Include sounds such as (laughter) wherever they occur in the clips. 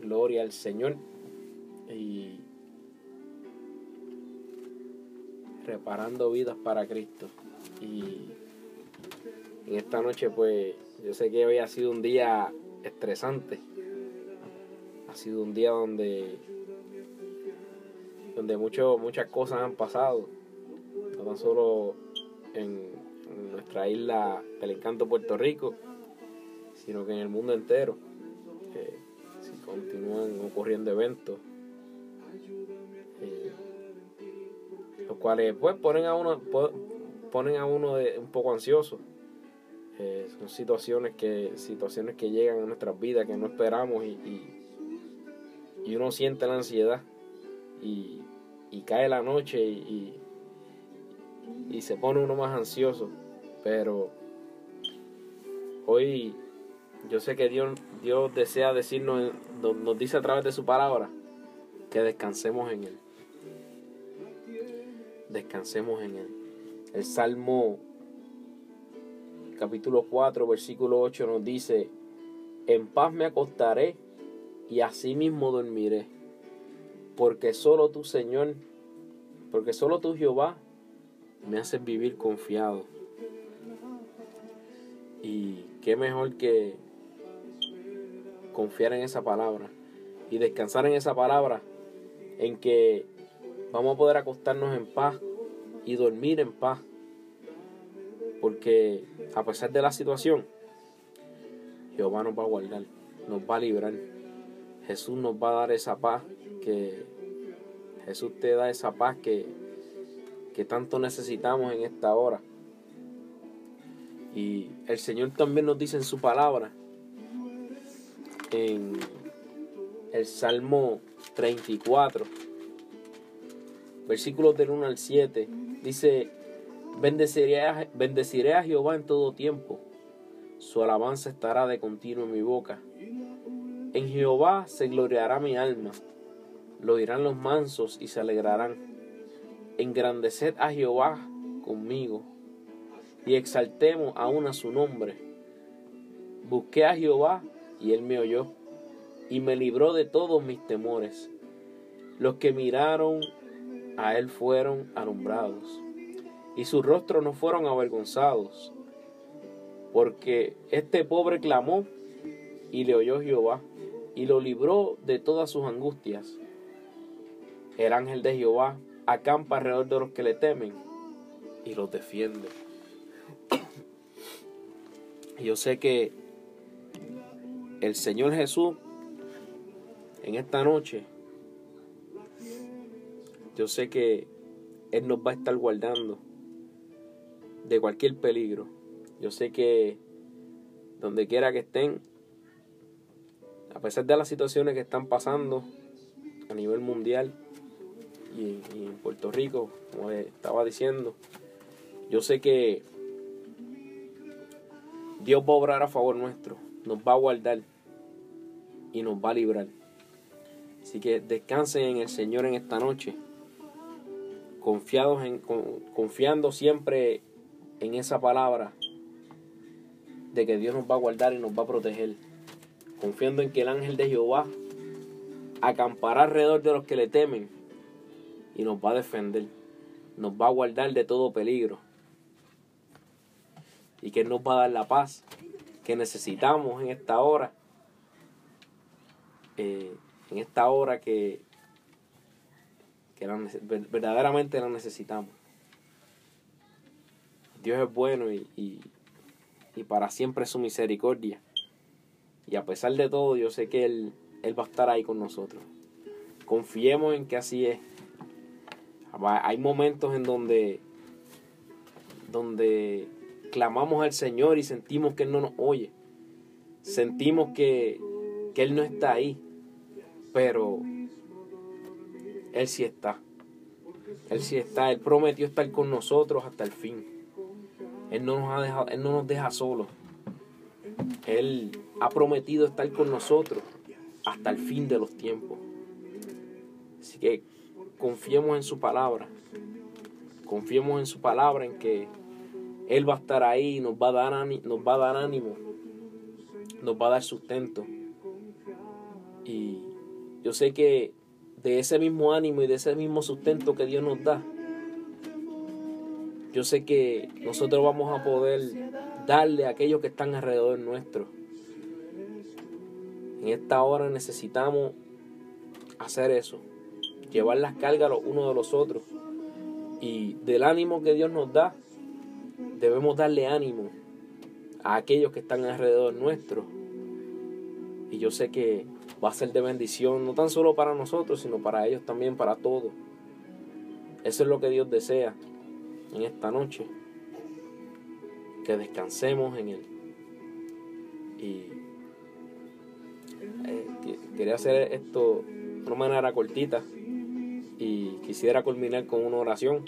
Gloria al Señor. Y reparando vidas para Cristo. Y en esta noche pues yo sé que hoy ha sido un día estresante. Ha sido un día donde donde muchas cosas han pasado. No tan solo en, en nuestra isla del encanto Puerto Rico, sino que en el mundo entero. Continúan ocurriendo eventos. eh, los cuales pues ponen a uno po- ponen a uno de- un poco ansioso Eh, son situaciones que situaciones que llegan a nuestras vidas que no esperamos y, y, y uno siente la ansiedad y, y cae la noche y, y se pone uno más ansioso pero hoy yo sé que Dios, Dios desea decirnos, nos nos dice a través de su palabra, que descansemos en Él. Descansemos en Él. El Salmo capítulo 4, versículo 8 nos dice, en paz me acostaré y asimismo dormiré, porque solo tú, Señor, porque solo tú, Jehová, me haces vivir confiado. Y qué mejor que confiar en esa palabra y descansar en esa palabra, en que vamos a poder acostarnos en paz y dormir en paz. Porque a pesar de la situación, Jehová nos va a guardar, nos va a librar. Jesús nos va a dar esa paz que Jesús te da esa paz que, que tanto necesitamos en esta hora. Y el Señor también nos dice en su palabra, en el Salmo 34, versículos del 1 al 7, dice, bendeciré a, bendeciré a Jehová en todo tiempo, su alabanza estará de continuo en mi boca. En Jehová se gloriará mi alma, lo oirán los mansos y se alegrarán. Engrandeced a Jehová conmigo y exaltemos aún a su nombre. Busqué a Jehová y él me oyó y me libró de todos mis temores. Los que miraron a él fueron alumbrados y sus rostros no fueron avergonzados, porque este pobre clamó y le oyó Jehová y lo libró de todas sus angustias. El ángel de Jehová acampa alrededor de los que le temen y los defiende. (coughs) Yo sé que el Señor Jesús en esta noche, yo sé que Él nos va a estar guardando de cualquier peligro. Yo sé que donde quiera que estén, a pesar de las situaciones que están pasando a nivel mundial y, y en Puerto Rico, como estaba diciendo, yo sé que Dios va a obrar a favor nuestro, nos va a guardar y nos va a librar. Así que descansen en el Señor en esta noche, confiados en, con- confiando siempre en esa palabra de que Dios nos va a guardar y nos va a proteger, confiando en que el ángel de Jehová acampará alrededor de los que le temen y nos va a defender, nos va a guardar de todo peligro y que Él nos va a dar la paz que necesitamos en esta hora, eh, en esta hora que, que la verdaderamente la necesitamos. Dios es bueno y, y, y para siempre su misericordia. Y a pesar de todo, yo sé que Él, Él va a estar ahí con nosotros. Confiemos en que así es. Hay momentos en donde, donde clamamos al Señor y sentimos que Él no nos oye. Sentimos que, que Él no está ahí. Pero Él sí está. Él sí está. Él prometió estar con nosotros hasta el fin. Él no nos, ha dejado, él no nos deja solos. Él ha prometido estar con nosotros hasta el fin de los tiempos. Así que confiemos en su palabra. Confiemos en su palabra, en que Él va a estar ahí, nos va a dar, nos va a dar ánimo, nos va a dar sustento. Y yo sé que de ese mismo ánimo y de ese mismo sustento que Dios nos da, yo sé que nosotros vamos a poder darle a aquellos que están alrededor nuestro. En esta hora necesitamos hacer eso, llevar las cargas los unos de los otros. Y del ánimo que Dios nos da, debemos darle ánimo a aquellos que están alrededor nuestro. Y yo sé que va a ser de bendición, no tan solo para nosotros, sino para ellos también, para todos. Eso es lo que Dios desea en esta noche. Que descansemos en Él. Y eh, quería hacer esto de una manera cortita. Y quisiera culminar con una oración.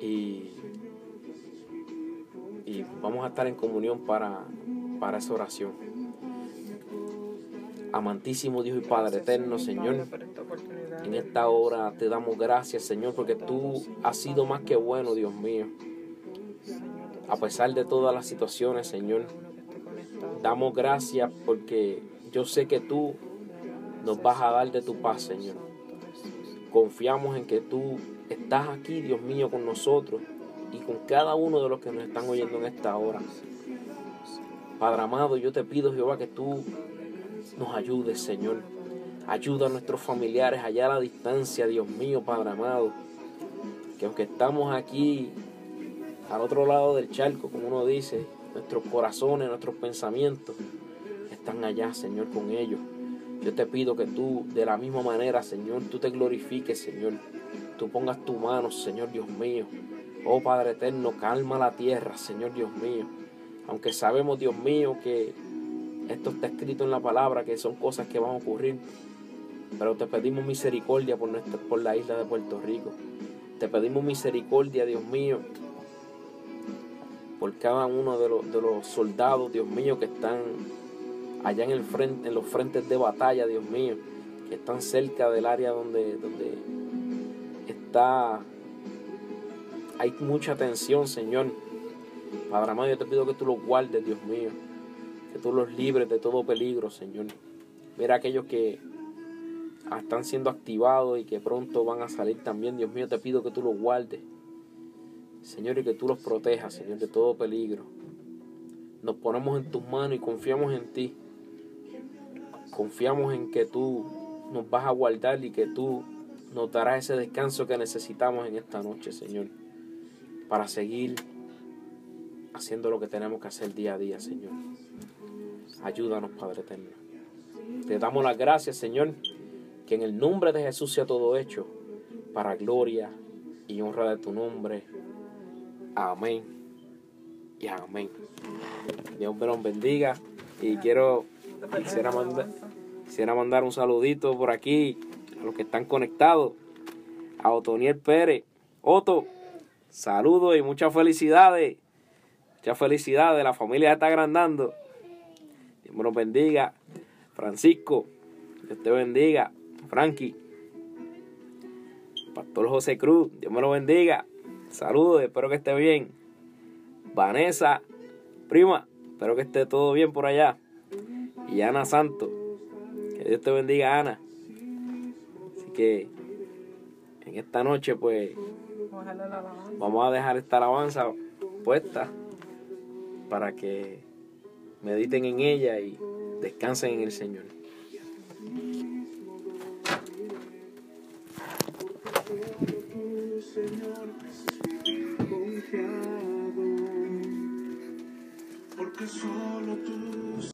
Y, vamos a estar en comunión para, para esa oración. Amantísimo Dios y Padre eterno, Señor. En esta hora te damos gracias, Señor, porque tú has sido más que bueno, Dios mío. A pesar de todas las situaciones, Señor, damos gracias porque yo sé que tú nos vas a dar de tu paz, Señor. Confiamos en que tú estás aquí, Dios mío, con nosotros y con cada uno de los que nos están oyendo en esta hora. Padre amado, yo te pido, Jehová, que tú nos ayudes, Señor. Ayuda a nuestros familiares allá a la distancia, Dios mío, Padre amado. Que aunque estamos aquí al otro lado del charco, como uno dice, nuestros corazones, nuestros pensamientos están allá, Señor, con ellos. Yo te pido que tú, de la misma manera, Señor, tú te glorifiques, Señor. Tú pongas tu mano, Señor Dios mío. Oh Padre eterno, calma la tierra, Señor Dios mío. Aunque sabemos, Dios mío, que esto está escrito en la palabra, que son cosas que van a ocurrir. Pero te pedimos misericordia por, nuestra, por la isla de Puerto Rico. Te pedimos misericordia, Dios mío, por cada uno de los, de los soldados, Dios mío, que están allá en, el frente, en los frentes de batalla, Dios mío, que están cerca del área donde, donde está, hay mucha tensión, Señor. Padre amado, yo te pido que tú los guardes, Dios mío, que tú los libres de todo peligro, Señor. Mira aquellos que están siendo activados y que pronto van a salir también, Dios mío, te pido que tú los guardes. Señor, y que tú los protejas, Señor, de todo peligro. Nos ponemos en tus manos y confiamos en ti. Confiamos en que tú nos vas a guardar y que tú nos darás ese descanso que necesitamos en esta noche, Señor, para seguir haciendo lo que tenemos que hacer día a día, Señor. Ayúdanos, Padre eterno. Te damos las gracias, Señor, que en el nombre de Jesús sea todo hecho para gloria y honra de tu nombre. Amén y amén. Dios me los bendiga y quiero Quisiera mandar, quisiera mandar un saludito por aquí a los que están conectados. A Otoniel Pérez. Otto, saludos y muchas felicidades. Muchas felicidades. La familia está agrandando. Dios me los bendiga. Francisco, Dios te bendiga. Frankie. Pastor José Cruz, Dios me lo bendiga. Saludos, espero que esté bien. Vanessa, prima, espero que esté todo bien por allá y Ana Santo. Que Dios te bendiga, Ana. Así que en esta noche, pues, vamos a dejar esta alabanza puesta para que mediten en ella y descansen en el Señor. porque solo tú